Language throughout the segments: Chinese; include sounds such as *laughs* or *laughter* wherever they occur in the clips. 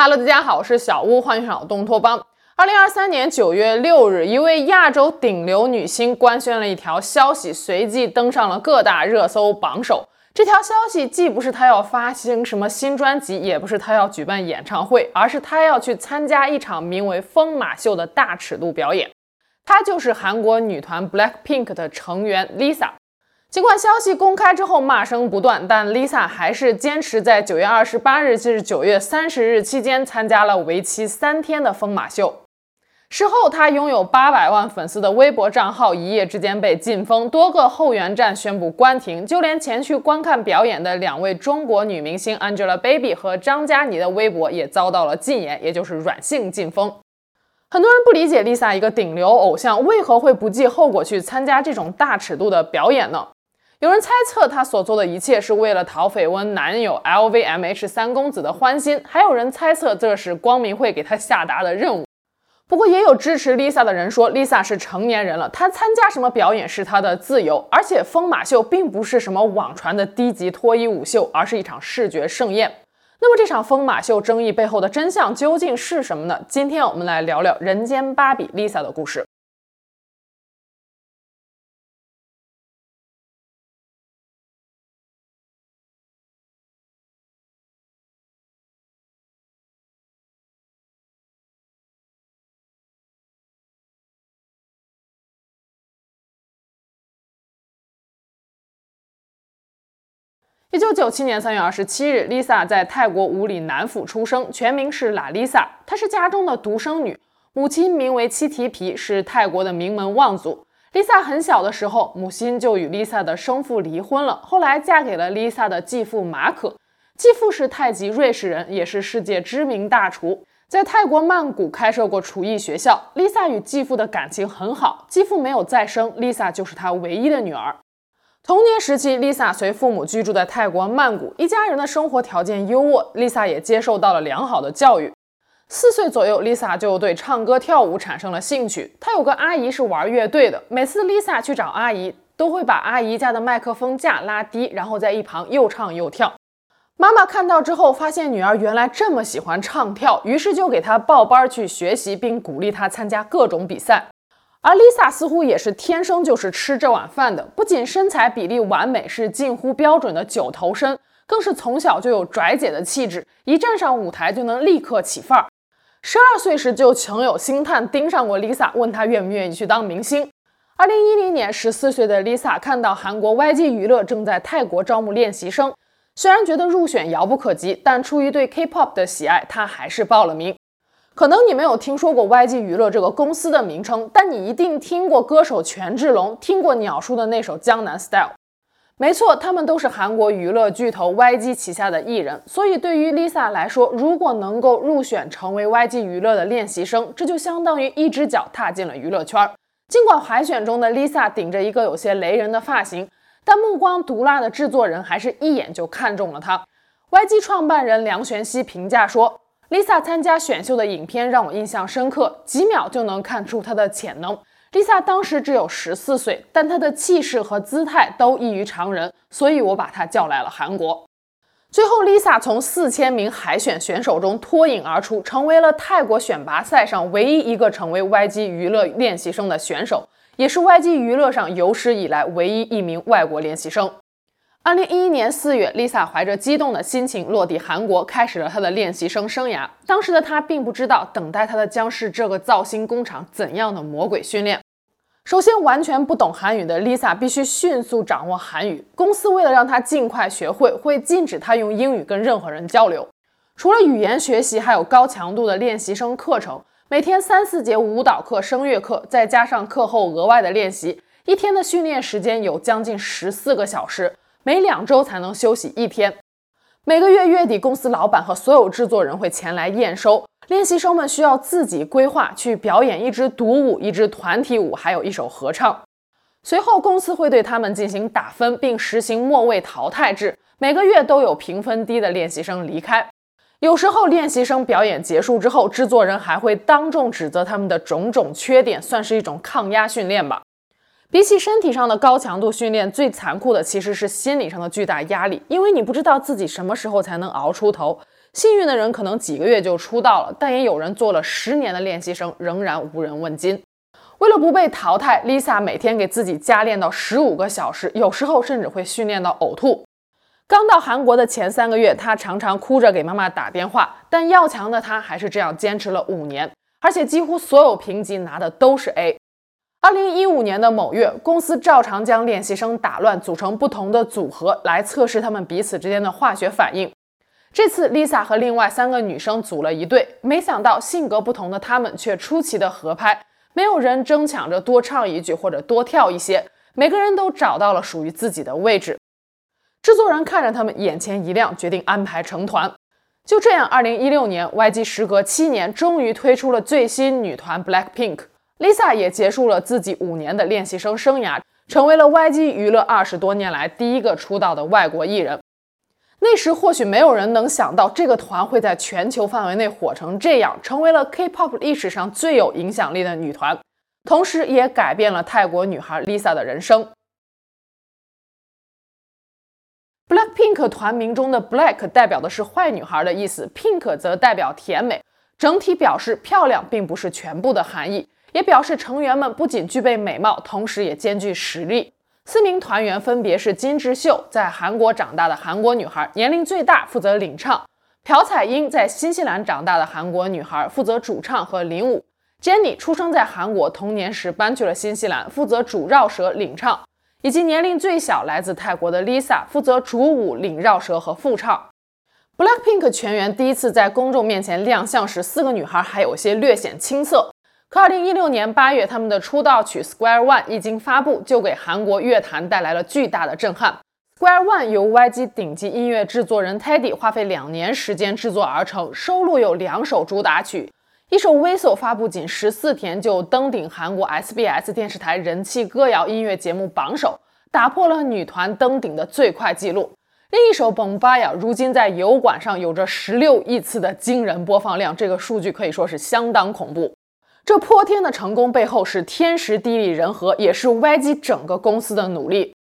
Hello，大家好，我是小屋，幻想东托邦。二零二三年九月六日，一位亚洲顶流女星官宣了一条消息，随即登上了各大热搜榜首。这条消息既不是她要发行什么新专辑，也不是她要举办演唱会，而是她要去参加一场名为《疯马秀》的大尺度表演。她就是韩国女团 BLACKPINK 的成员 Lisa。尽管消息公开之后骂声不断，但 Lisa 还是坚持在九月二十八日至九月三十日期间参加了为期三天的疯马秀。事后，她拥有八百万粉丝的微博账号一夜之间被禁封，多个后援站宣布关停，就连前去观看表演的两位中国女明星 Angelababy 和张嘉倪的微博也遭到了禁言，也就是软性禁封。很多人不理解 Lisa 一个顶流偶像为何会不计后果去参加这种大尺度的表演呢？有人猜测她所做的一切是为了讨绯闻男友 LVMH 三公子的欢心，还有人猜测这是光明会给她下达的任务。不过也有支持 Lisa 的人说，Lisa 是成年人了，她参加什么表演是她的自由，而且疯马秀并不是什么网传的低级脱衣舞秀，而是一场视觉盛宴。那么这场疯马秀争议背后的真相究竟是什么呢？今天我们来聊聊人间芭比 Lisa 的故事。一九九七年三月二十七日，Lisa 在泰国武里南府出生，全名是拉丽萨。她是家中的独生女，母亲名为七提皮，是泰国的名门望族。Lisa 很小的时候，母亲就与 Lisa 的生父离婚了，后来嫁给了 Lisa 的继父马可。继父是太极瑞士人，也是世界知名大厨，在泰国曼谷开设过厨艺学校。Lisa 与继父的感情很好，继父没有再生，Lisa 就是他唯一的女儿。童年时期，Lisa 随父母居住在泰国曼谷，一家人的生活条件优渥，Lisa 也接受到了良好的教育。四岁左右，Lisa 就对唱歌跳舞产生了兴趣。她有个阿姨是玩乐队的，每次 Lisa 去找阿姨，都会把阿姨家的麦克风架拉低，然后在一旁又唱又跳。妈妈看到之后，发现女儿原来这么喜欢唱跳，于是就给她报班去学习，并鼓励她参加各种比赛。而 Lisa 似乎也是天生就是吃这碗饭的，不仅身材比例完美，是近乎标准的九头身，更是从小就有拽姐的气质，一站上舞台就能立刻起范儿。十二岁时就曾有星探盯上过 Lisa，问她愿不愿意去当明星。二零一零年，十四岁的 Lisa 看到韩国 YG 娱乐正在泰国招募练习生，虽然觉得入选遥不可及，但出于对 K-pop 的喜爱，她还是报了名。可能你没有听说过 YG 娱乐这个公司的名称，但你一定听过歌手权志龙，听过鸟叔的那首《江南 Style》。没错，他们都是韩国娱乐巨头 YG 旗下的艺人。所以对于 Lisa 来说，如果能够入选成为 YG 娱乐的练习生，这就相当于一只脚踏进了娱乐圈。尽管海选中的 Lisa 顶着一个有些雷人的发型，但目光毒辣的制作人还是一眼就看中了她。YG 创办人梁玄熙评价说。Lisa 参加选秀的影片让我印象深刻，几秒就能看出她的潜能。Lisa 当时只有十四岁，但她的气势和姿态都异于常人，所以我把她叫来了韩国。最后，Lisa 从四千名海选选手中脱颖而出，成为了泰国选拔赛上唯一一个成为 YG 娱乐练习生的选手，也是 YG 娱乐上有史以来唯一一名外国练习生。二零一一年四月，Lisa 怀着激动的心情落地韩国，开始了她的练习生生涯。当时的她并不知道，等待她的将是这个造星工厂怎样的魔鬼训练。首先，完全不懂韩语的 Lisa 必须迅速掌握韩语。公司为了让她尽快学会，会禁止她用英语跟任何人交流。除了语言学习，还有高强度的练习生课程，每天三四节舞蹈课、声乐课，再加上课后额外的练习，一天的训练时间有将近十四个小时。每两周才能休息一天。每个月月底，公司老板和所有制作人会前来验收。练习生们需要自己规划去表演一支独舞、一支团体舞，还有一首合唱。随后，公司会对他们进行打分，并实行末位淘汰制。每个月都有评分低的练习生离开。有时候，练习生表演结束之后，制作人还会当众指责他们的种种缺点，算是一种抗压训练吧。比起身体上的高强度训练，最残酷的其实是心理上的巨大压力，因为你不知道自己什么时候才能熬出头。幸运的人可能几个月就出道了，但也有人做了十年的练习生，仍然无人问津。为了不被淘汰，Lisa 每天给自己加练到十五个小时，有时候甚至会训练到呕吐。刚到韩国的前三个月，她常常哭着给妈妈打电话，但要强的她还是这样坚持了五年，而且几乎所有评级拿的都是 A。二零一五年的某月，公司照常将练习生打乱，组成不同的组合来测试他们彼此之间的化学反应。这次 Lisa 和另外三个女生组了一队，没想到性格不同的她们却出奇的合拍，没有人争抢着多唱一句或者多跳一些，每个人都找到了属于自己的位置。制作人看着他们，眼前一亮，决定安排成团。就这样，二零一六年，YG 时隔七年，终于推出了最新女团 BLACKPINK。Lisa 也结束了自己五年的练习生生涯，成为了 YG 娱乐二十多年来第一个出道的外国艺人。那时或许没有人能想到这个团会在全球范围内火成这样，成为了 K-pop 历史上最有影响力的女团，同时也改变了泰国女孩 Lisa 的人生。BLACKPINK 团名中的 Black 代表的是坏女孩的意思，Pink 则代表甜美，整体表示漂亮并不是全部的含义。也表示成员们不仅具备美貌，同时也兼具实力。四名团员分别是金智秀，在韩国长大的韩国女孩，年龄最大，负责领唱；朴彩英在新西兰长大的韩国女孩，负责主唱和领舞；Jennie 出生在韩国，童年时搬去了新西兰，负责主绕舌领唱；以及年龄最小，来自泰国的 Lisa，负责主舞领绕舌和副唱。BLACKPINK 全员第一次在公众面前亮相时，四个女孩还有些略显青涩。可二零一六年八月，他们的出道曲《Square One》一经发布，就给韩国乐坛带来了巨大的震撼。《Square One》由 YG 顶级音乐制作人 Teddy 花费两年时间制作而成，收录有两首主打曲，一首《Whistle》发布仅十四天就登顶韩国 SBS 电视台人气歌谣音乐节目榜首，打破了女团登顶的最快纪录。另一首《Bombaya》如今在油管上有着十六亿次的惊人播放量，这个数据可以说是相当恐怖。这泼天的成功背后是天时地利人和，也是 YG 整个公司的努力。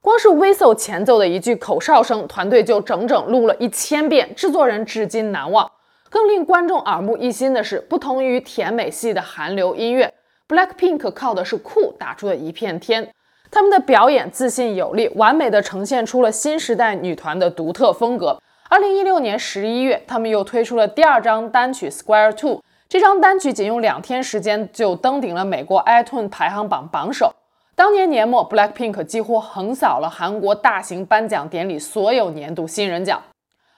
光是 Whistle 前奏的一句口哨声，团队就整整录了一千遍，制作人至今难忘。更令观众耳目一新的是，不同于甜美系的韩流音乐，BLACKPINK 靠的是酷打出的一片天。他们的表演自信有力，完美的呈现出了新时代女团的独特风格。二零一六年十一月，他们又推出了第二张单曲《Square Two》。这张单曲仅用两天时间就登顶了美国 iTunes 排行榜榜首。当年年末，BLACKPINK 几乎横扫了韩国大型颁奖典礼所有年度新人奖。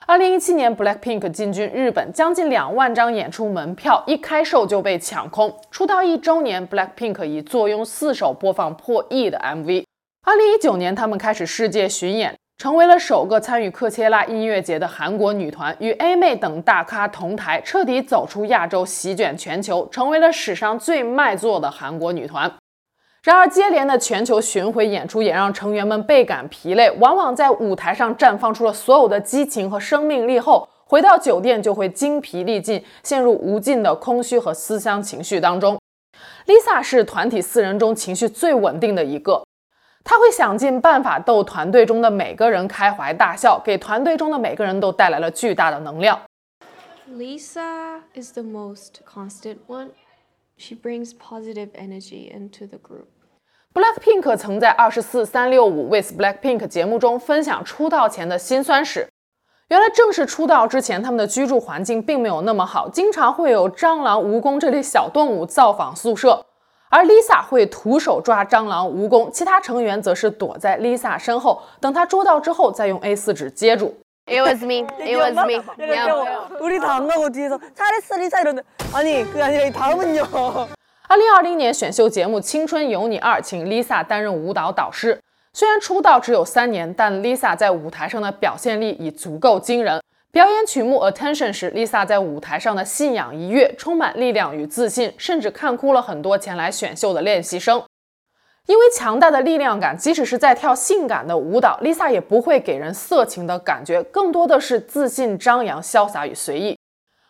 二零一七年，BLACKPINK 进军日本，将近两万张演出门票一开售就被抢空。出道一周年，BLACKPINK 以坐拥四首播放破亿的 MV。二零一九年，他们开始世界巡演。成为了首个参与科切拉音乐节的韩国女团，与 A 妹等大咖同台，彻底走出亚洲，席卷全球，成为了史上最卖座的韩国女团。然而，接连的全球巡回演出也让成员们倍感疲累，往往在舞台上绽放出了所有的激情和生命力后，回到酒店就会精疲力尽，陷入无尽的空虚和思乡情绪当中。Lisa 是团体四人中情绪最稳定的一个。他会想尽办法逗团队中的每个人开怀大笑，给团队中的每个人都带来了巨大的能量。Lisa is the most constant one. She brings positive energy into the group. BLACKPINK 曾在二十四三六五 with BLACKPINK 节目中分享出道前的辛酸史。原来正式出道之前，他们的居住环境并没有那么好，经常会有蟑螂、蜈蚣这类小动物造访宿舍。而 Lisa 会徒手抓蟑螂、蜈蚣，其他成员则是躲在 Lisa 身后，等她捉到之后再用 A4 纸接住。It was me. *laughs* It was me. 우리 다 안 가고 뒤에서 잘했어 리사 이러는데 아니 그게 아니라 이 다음은요. 二零二零年选秀节目《青春有你二》请 Lisa 担任舞蹈导师。虽然出道只有三年，但 Lisa 在舞台上的表现力已足够惊人。 表演曲目《Attention》时，Lisa 在舞台上的信仰一跃，充满力量与自信，甚至看哭了很多前来选秀的练习生。因为强大的力量感，即使是在跳性感的舞蹈，Lisa 也不会给人色情的感觉，更多的是自信、张扬、潇洒与随意。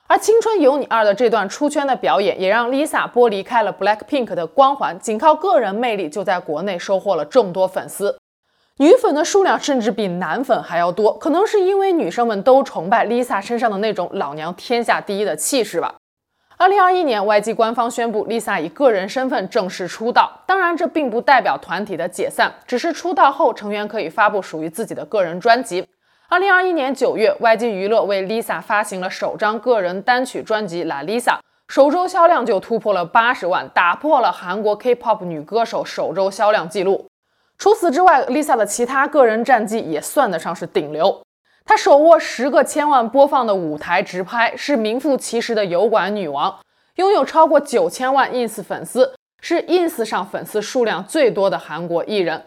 而《青春有你二》的这段出圈的表演，也让 Lisa 剥离开了 BLACKPINK 的光环，仅靠个人魅力就在国内收获了众多粉丝。女粉的数量甚至比男粉还要多，可能是因为女生们都崇拜 Lisa 身上的那种老娘天下第一的气势吧。二零二一年，YG 官方宣布 Lisa 以个人身份正式出道，当然这并不代表团体的解散，只是出道后成员可以发布属于自己的个人专辑。二零二一年九月，YG 娱乐为 Lisa 发行了首张个人单曲专辑《La Lisa》，首周销量就突破了八十万，打破了韩国 K-pop 女歌手首周销量记录。除此之外，Lisa 的其他个人战绩也算得上是顶流。她手握十个千万播放的舞台直拍，是名副其实的油管女王，拥有超过九千万 ins 粉丝，是 ins 上粉丝数量最多的韩国艺人。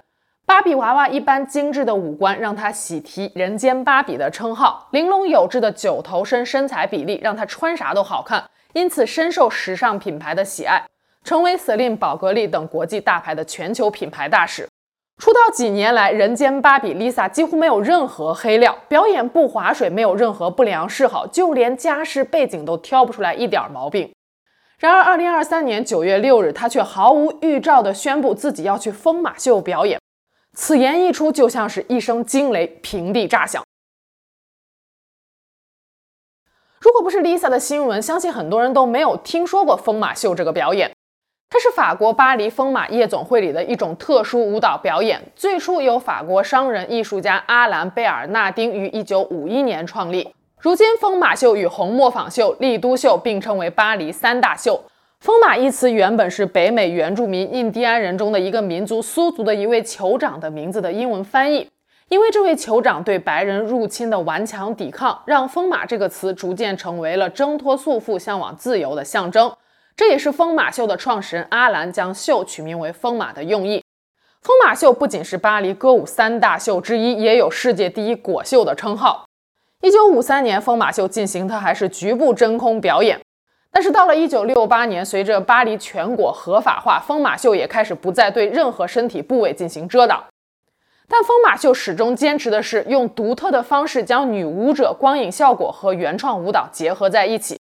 芭比娃娃一般精致的五官让她喜提“人间芭比”的称号，玲珑有致的九头身身材比例让她穿啥都好看，因此深受时尚品牌的喜爱，成为 Celine、宝格丽等国际大牌的全球品牌大使。出道几年来，人间芭比 Lisa 几乎没有任何黑料，表演不划水，没有任何不良嗜好，就连家世背景都挑不出来一点毛病。然而，二零二三年九月六日，她却毫无预兆地宣布自己要去疯马秀表演。此言一出，就像是一声惊雷，平地炸响。如果不是 Lisa 的新闻，相信很多人都没有听说过疯马秀这个表演。它是法国巴黎疯马夜总会里的一种特殊舞蹈表演，最初由法国商人艺术家阿兰·贝尔纳丁于1951年创立。如今，疯马秀与红磨坊秀、丽都秀并称为巴黎三大秀。疯马一词原本是北美原住民印第安人中的一个民族苏族的一位酋长的名字的英文翻译，因为这位酋长对白人入侵的顽强抵抗，让疯马这个词逐渐成为了挣脱束缚、向往自由的象征。这也是疯马秀的创始人阿兰将秀取名为疯马的用意。疯马秀不仅是巴黎歌舞三大秀之一，也有世界第一果秀的称号。一九五三年，疯马秀进行的还是局部真空表演，但是到了一九六八年，随着巴黎全国合法化，疯马秀也开始不再对任何身体部位进行遮挡。但疯马秀始终坚持的是用独特的方式将女舞者光影效果和原创舞蹈结合在一起。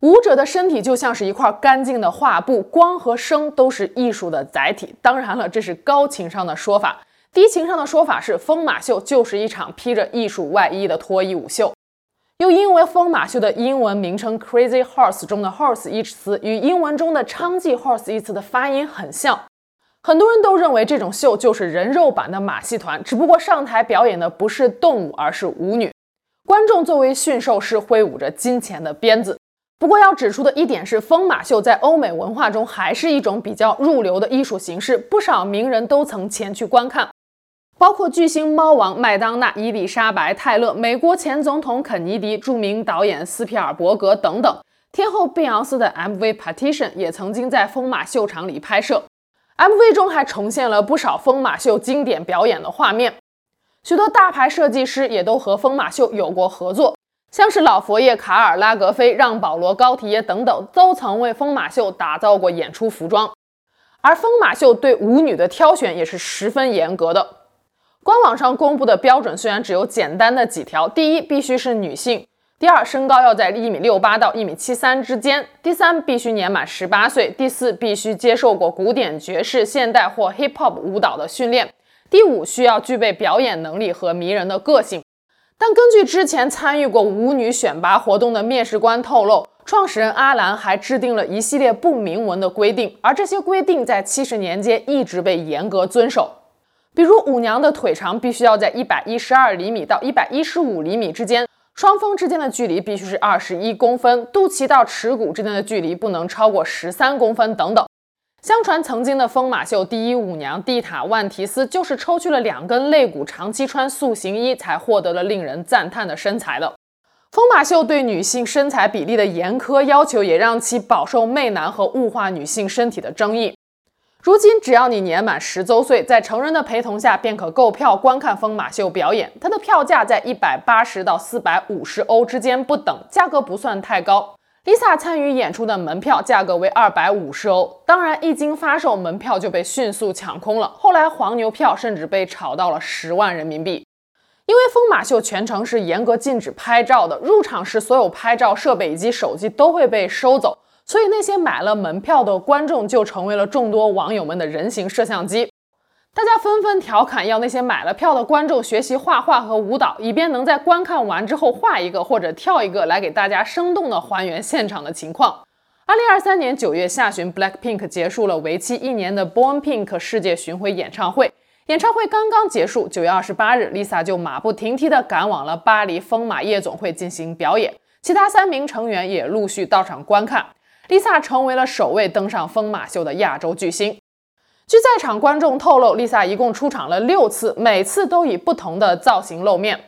舞者的身体就像是一块干净的画布，光和声都是艺术的载体。当然了，这是高情商的说法。低情商的说法是，疯马秀就是一场披着艺术外衣的脱衣舞秀。又因为疯马秀的英文名称 Crazy Horse 中的 horse 一词与英文中的娼妓 horse 一词的发音很像，很多人都认为这种秀就是人肉版的马戏团，只不过上台表演的不是动物，而是舞女。观众作为驯兽师，挥舞着金钱的鞭子。不过要指出的一点是，疯马秀在欧美文化中还是一种比较入流的艺术形式，不少名人都曾前去观看，包括巨星猫王麦当娜、伊丽莎白·泰勒、美国前总统肯尼迪、著名导演斯皮尔伯格等等。天后碧昂斯的 MV《Partition》也曾经在疯马秀场里拍摄，MV 中还重现了不少疯马秀经典表演的画面，许多大牌设计师也都和疯马秀有过合作。像是老佛爷卡尔拉格菲、让·保罗高提耶等等，都曾为疯马秀打造过演出服装。而疯马秀对舞女的挑选也是十分严格的。官网上公布的标准虽然只有简单的几条：第一，必须是女性；第二，身高要在一米六八到一米七三之间；第三，必须年满十八岁；第四，必须接受过古典、爵士、现代或 hip hop 舞蹈的训练；第五，需要具备表演能力和迷人的个性。但根据之前参与过舞女选拔活动的面试官透露，创始人阿兰还制定了一系列不明文的规定，而这些规定在七十年间一直被严格遵守。比如舞娘的腿长必须要在一百一十二厘米到一百一十五厘米之间，双峰之间的距离必须是二十一公分，肚脐到耻骨之间的距离不能超过十三公分等等。相传曾经的疯马秀第一舞娘蒂塔万提斯就是抽去了两根肋骨，长期穿塑形衣才获得了令人赞叹的身材的。疯马秀对女性身材比例的严苛要求，也让其饱受媚男和物化女性身体的争议。如今，只要你年满十周岁，在成人的陪同下，便可购票观看疯马秀表演。它的票价在一百八十到四百五十欧之间不等，价格不算太高。伊萨参与演出的门票价格为二百五十欧，当然一经发售，门票就被迅速抢空了。后来黄牛票甚至被炒到了十万人民币。因为疯马秀全程是严格禁止拍照的，入场时所有拍照设备以及手机都会被收走，所以那些买了门票的观众就成为了众多网友们的人形摄像机。大家纷纷调侃，要那些买了票的观众学习画画和舞蹈，以便能在观看完之后画一个或者跳一个，来给大家生动地还原现场的情况。二零二三年九月下旬，BLACKPINK 结束了为期一年的 Born Pink 世界巡回演唱会。演唱会刚刚结束，九月二十八日，Lisa 就马不停蹄地赶往了巴黎疯马夜总会进行表演，其他三名成员也陆续到场观看。Lisa 成为了首位登上疯马秀的亚洲巨星。据在场观众透露，Lisa 一共出场了六次，每次都以不同的造型露面，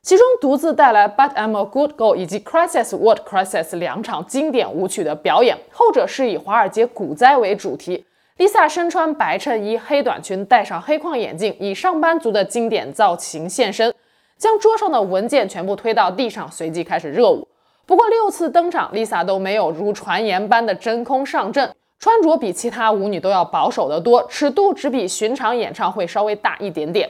其中独自带来《But I'm a Good Girl》以及《Crisis What Crisis》两场经典舞曲的表演，后者是以华尔街股灾为主题。Lisa 身穿白衬衣、黑短裙，戴上黑框眼镜，以上班族的经典造型现身，将桌上的文件全部推到地上，随即开始热舞。不过六次登场，Lisa 都没有如传言般的真空上阵，穿着比其他舞女都要保守得多，尺度只比寻常演唱会稍微大一点点。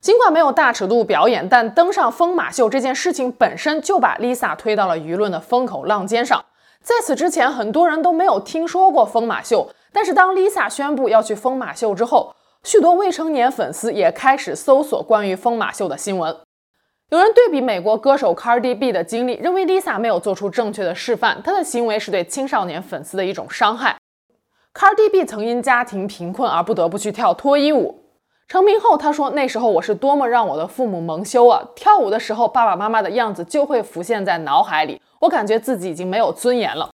尽管没有大尺度表演，但登上疯马秀这件事情本身就把 Lisa 推到了舆论的风口浪尖上。在此之前，很多人都没有听说过疯马秀。但是当 Lisa 宣布要去疯马秀之后，许多未成年粉丝也开始搜索关于疯马秀的新闻。有人对比美国歌手 Cardi B 的经历，认为 Lisa 没有做出正确的示范，她的行为是对青少年粉丝的一种伤害。Cardi B 曾因家庭贫困而不得不去跳脱衣舞。成名后，他说：“那时候我是多么让我的父母蒙羞啊！跳舞的时候，爸爸妈妈的样子就会浮现在脑海里，我感觉自己已经没有尊严了。”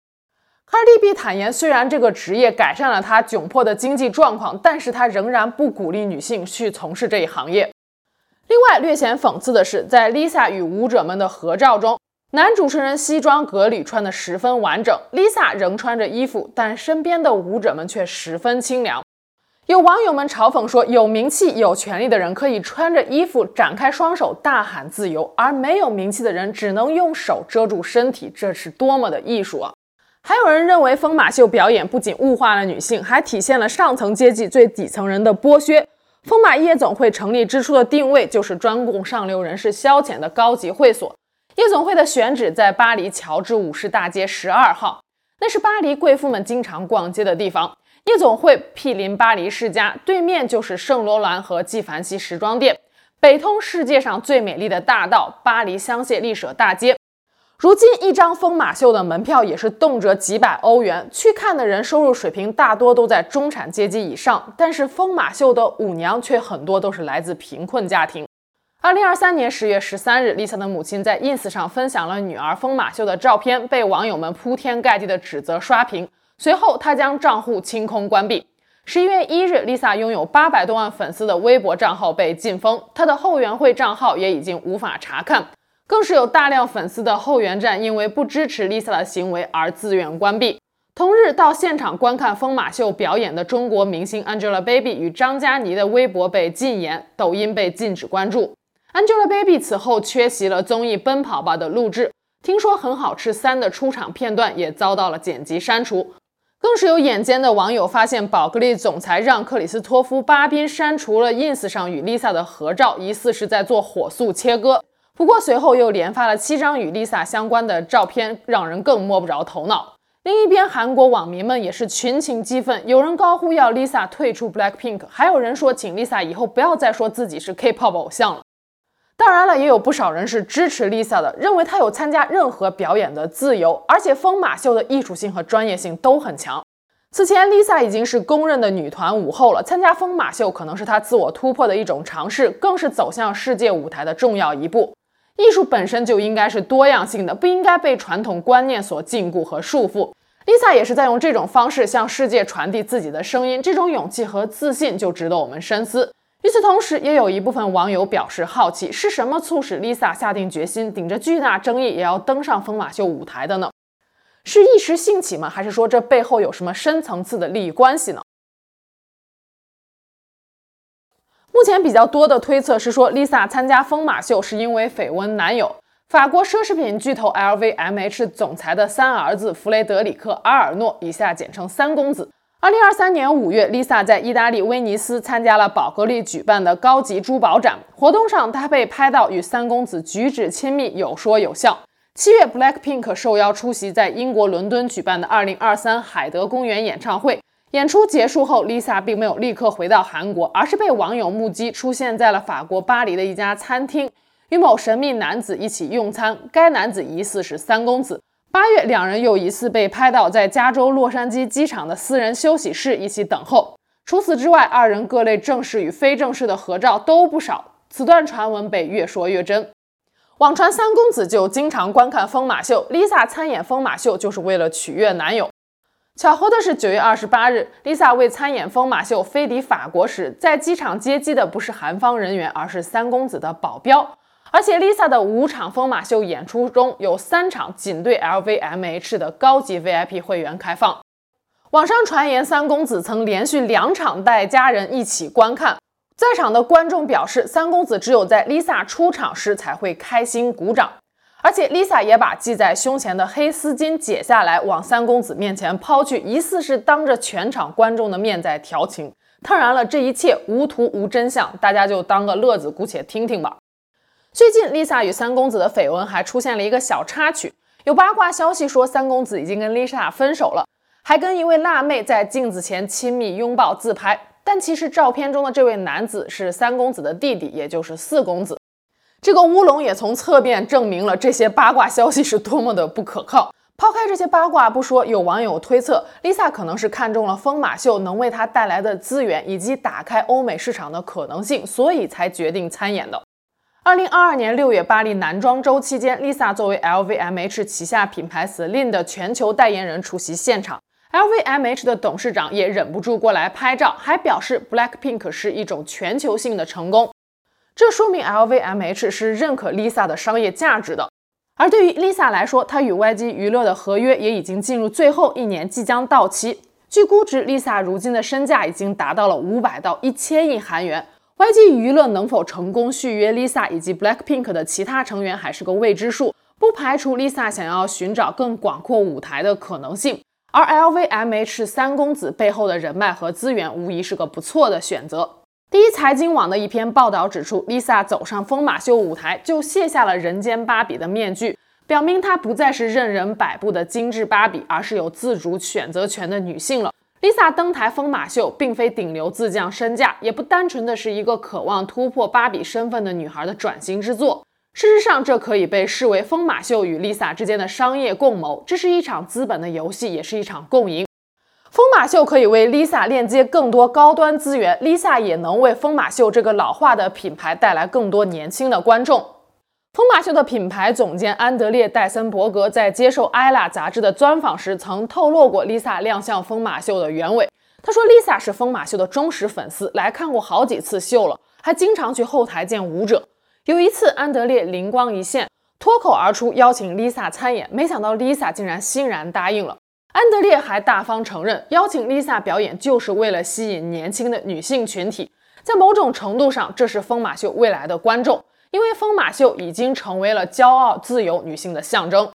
Cardi B 坦言，虽然这个职业改善了他窘迫的经济状况，但是他仍然不鼓励女性去从事这一行业。另外，略显讽刺的是，在 Lisa 与舞者们的合照中，男主持人西装革履，穿得十分完整，Lisa 仍穿着衣服，但身边的舞者们却十分清凉。有网友们嘲讽说，有名气、有权力的人可以穿着衣服，展开双手，大喊自由，而没有名气的人只能用手遮住身体，这是多么的艺术啊！还有人认为，疯马秀表演不仅物化了女性，还体现了上层阶级最底层人的剥削。疯马夜总会成立之初的定位就是专供上流人士消遣的高级会所。夜总会的选址在巴黎乔治五世大街十二号，那是巴黎贵妇们经常逛街的地方。夜总会毗邻巴黎世家，对面就是圣罗兰和纪梵希时装店，北通世界上最美丽的大道——巴黎香榭丽舍大街。如今，一张疯马秀的门票也是动辄几百欧元，去看的人收入水平大多都在中产阶级以上。但是，疯马秀的舞娘却很多都是来自贫困家庭。二零二三年十月十三日，Lisa 的母亲在 ins 上分享了女儿疯马秀的照片，被网友们铺天盖地的指责刷屏。随后，她将账户清空关闭。十一月一日，Lisa 拥有八百多万粉丝的微博账号被禁封，她的后援会账号也已经无法查看。更是有大量粉丝的后援站因为不支持 Lisa 的行为而自愿关闭。同日到现场观看疯马秀表演的中国明星 Angelababy 与张嘉倪的微博被禁言，抖音被禁止关注。Angelababy 此后缺席了综艺《奔跑吧》的录制，听说很好吃三的出场片段也遭到了剪辑删除。更是有眼尖的网友发现，宝格丽总裁让克里斯托夫·巴宾删除了 ins 上与 Lisa 的合照，疑似是在做火速切割。不过随后又连发了七张与 Lisa 相关的照片，让人更摸不着头脑。另一边，韩国网民们也是群情激愤，有人高呼要 Lisa 退出 Blackpink，还有人说请 Lisa 以后不要再说自己是 K-pop 偶像了。当然了，也有不少人是支持 Lisa 的，认为她有参加任何表演的自由，而且疯马秀的艺术性和专业性都很强。此前，Lisa 已经是公认的女团舞后了，参加疯马秀可能是她自我突破的一种尝试，更是走向世界舞台的重要一步。艺术本身就应该是多样性的，不应该被传统观念所禁锢和束缚。Lisa 也是在用这种方式向世界传递自己的声音，这种勇气和自信就值得我们深思。与此同时，也有一部分网友表示好奇，是什么促使 Lisa 下定决心顶着巨大争议也要登上疯马秀舞台的呢？是一时兴起吗？还是说这背后有什么深层次的利益关系呢？目前比较多的推测是说，Lisa 参加疯马秀是因为绯闻男友法国奢侈品巨头 LVMH 总裁的三儿子弗雷德里克·阿尔诺，以下简称三公子。二零二三年五月，Lisa 在意大利威尼斯参加了宝格丽举办的高级珠宝展，活动上她被拍到与三公子举止亲密，有说有笑。七月，BLACKPINK 受邀出席在英国伦敦举办的二零二三海德公园演唱会。演出结束后，Lisa 并没有立刻回到韩国，而是被网友目击出现在了法国巴黎的一家餐厅，与某神秘男子一起用餐。该男子疑似是三公子。八月，两人又疑似被拍到在加州洛杉矶机场的私人休息室一起等候。除此之外，二人各类正式与非正式的合照都不少。此段传闻被越说越真，网传三公子就经常观看疯马秀，Lisa 参演疯马秀就是为了取悦男友。巧合的是，九月二十八日，Lisa 为参演疯马秀飞抵法国时，在机场接机的不是韩方人员，而是三公子的保镖。而且，Lisa 的五场疯马秀演出中有三场仅对 LVMH 的高级 VIP 会员开放。网上传言，三公子曾连续两场带家人一起观看，在场的观众表示，三公子只有在 Lisa 出场时才会开心鼓掌。而且，Lisa 也把系在胸前的黑丝巾解下来，往三公子面前抛去，疑似是当着全场观众的面在调情。当然了，这一切无图无真相，大家就当个乐子，姑且听听吧。最近，Lisa 与三公子的绯闻还出现了一个小插曲，有八卦消息说三公子已经跟 Lisa 分手了，还跟一位辣妹在镜子前亲密拥抱自拍。但其实照片中的这位男子是三公子的弟弟，也就是四公子。这个乌龙也从侧面证明了这些八卦消息是多么的不可靠。抛开这些八卦不说，有网友推测，Lisa 可能是看中了疯马秀能为她带来的资源以及打开欧美市场的可能性，所以才决定参演的。二零二二年六月巴黎男装周期间，Lisa 作为 LVMH 旗下品牌 Celine 的全球代言人出席现场，LVMH 的董事长也忍不住过来拍照，还表示 Blackpink 是一种全球性的成功。这说明 LVMH 是认可 Lisa 的商业价值的，而对于 Lisa 来说，她与 YG 娱乐的合约也已经进入最后一年，即将到期。据估值，Lisa 如今的身价已经达到了五百到一千亿韩元。YG 娱乐能否成功续约 Lisa 以及 Blackpink 的其他成员还是个未知数，不排除 Lisa 想要寻找更广阔舞台的可能性。而 LVMH 三公子背后的人脉和资源，无疑是个不错的选择。第一财经网的一篇报道指出，Lisa 走上疯马秀舞台就卸下了人间芭比的面具，表明她不再是任人摆布的精致芭比，而是有自主选择权的女性了。Lisa 登台疯马秀，并非顶流自降身价，也不单纯的是一个渴望突破芭比身份的女孩的转型之作。事实上，这可以被视为疯马秀与 Lisa 之间的商业共谋，这是一场资本的游戏，也是一场共赢。疯马秀可以为 Lisa 链接更多高端资源，Lisa 也能为疯马秀这个老化的品牌带来更多年轻的观众。疯马秀的品牌总监安德烈·戴森伯格在接受《ella》杂志的专访时，曾透露过 Lisa 亮相疯马秀的原委。他说，Lisa 是疯马秀的忠实粉丝，来看过好几次秀了，还经常去后台见舞者。有一次，安德烈灵光一现，脱口而出邀请 Lisa 参演，没想到 Lisa 竟然欣然答应了。安德烈还大方承认，邀请 Lisa 表演就是为了吸引年轻的女性群体。在某种程度上，这是疯马秀未来的观众，因为疯马秀已经成为了骄傲自由女性的象征。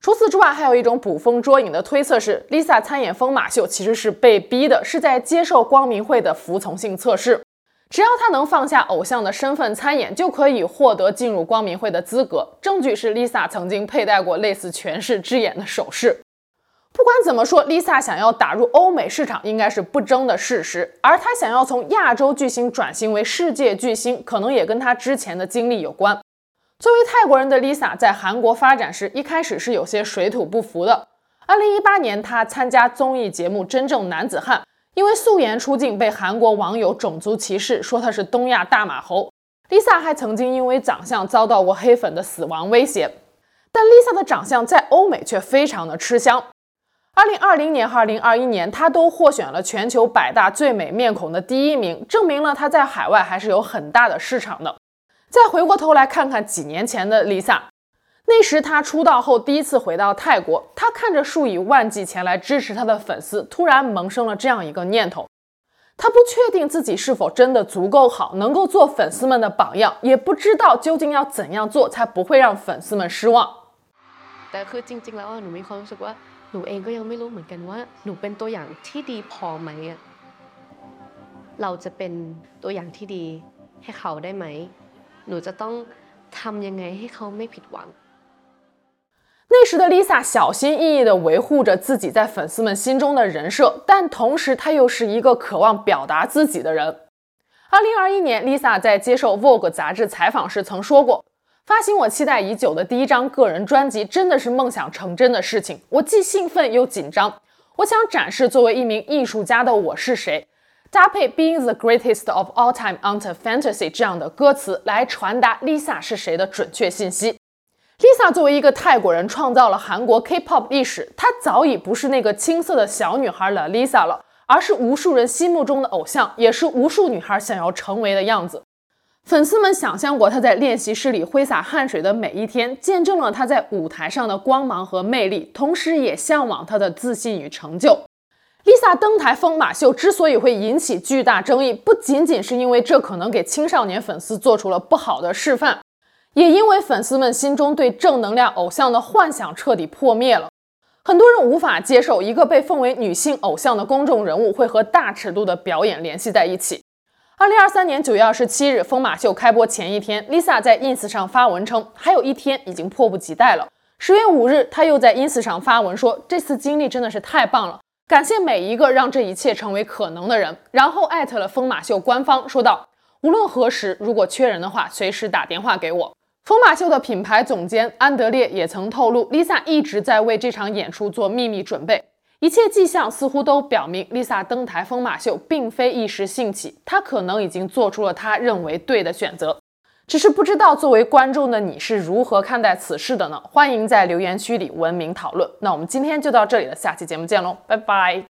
除此之外，还有一种捕风捉影的推测是，Lisa 参演疯马秀其实是被逼的，是在接受光明会的服从性测试。只要她能放下偶像的身份参演，就可以获得进入光明会的资格。证据是 Lisa 曾经佩戴过类似权势之眼的首饰。不管怎么说，Lisa 想要打入欧美市场应该是不争的事实，而她想要从亚洲巨星转型为世界巨星，可能也跟她之前的经历有关。作为泰国人的 Lisa 在韩国发展时，一开始是有些水土不服的。2018年，她参加综艺节目《真正男子汉》，因为素颜出镜被韩国网友种族歧视，说她是东亚大马猴。Lisa 还曾经因为长相遭到过黑粉的死亡威胁，但 Lisa 的长相在欧美却非常的吃香。二零二零年和二零二一年，她都获选了全球百大最美面孔的第一名，证明了她在海外还是有很大的市场的。再回过头来看看几年前的 Lisa，那时她出道后第一次回到泰国，她看着数以万计前来支持她的粉丝，突然萌生了这样一个念头：她不确定自己是否真的足够好，能够做粉丝们的榜样，也不知道究竟要怎样做才不会让粉丝们失望。但是真正来，我没ความรู้สึกว่าห นูเองก็ยังไม่รู้เหมือนกันว่าหนูเป็นตัวอย่างที่ดีพอไหมอะเราจะเป็นตัวอย่างที่ดีให้เขาได้ไหมหนูจะต้องทำยังไงให้เขาไม่ผิดหวัง。 那时的 Lisa 小心翼翼地维护着自己在粉丝们心中的人设，但同时她又是一个渴望表达自己的人。二零二一年，Lisa 在接受 Vogue 杂志采访时曾说过：“ 发行我期待已久的第一张个人专辑，真的是梦想成真的事情。我既兴奋又紧张。我想展示作为一名艺术家的我是谁，搭配 Being the Greatest of All Time Unter Fantasy 这样的歌词来传达 Lisa 是谁的准确信息。” Lisa 作为一个泰国人，创造了韩国 K-pop 历史。她早已不是那个青涩的小女孩 La Lisa 了，而是无数人心目中的偶像，也是无数女孩想要成为的样子。粉丝们想象过她在练习室里挥洒汗水的每一天，见证了她在舞台上的光芒和魅力，同时也向往她的自信与成就。Lisa 登台疯马秀之所以会引起巨大争议，不仅仅是因为这可能给青少年粉丝做出了不好的示范。也因为粉丝们心中对正能量偶像的幻想彻底破灭了，很多人无法接受一个被奉为女性偶像的公众人物会和大尺度的表演联系在一起。二零二三年九月二十七日，疯马秀开播前一天，Lisa 在 ins 上发文称，还有一天已经迫不及待了。十月五日，她又在 ins 上发文说，这次经历真的是太棒了，感谢每一个让这一切成为可能的人。然后艾特了疯马秀官方，说道，无论何时，如果缺人的话，随时打电话给我。疯马秀的品牌总监安德烈也曾透露，Lisa 一直在为这场演出做秘密准备，一切迹象似乎都表明，Lisa 登台疯马秀并非一时兴起，她可能已经做出了她认为对的选择，只是不知道作为观众的你是如何看待此事的呢？欢迎在留言区里文明讨论。那我们今天就到这里了，下期节目见喽，拜拜。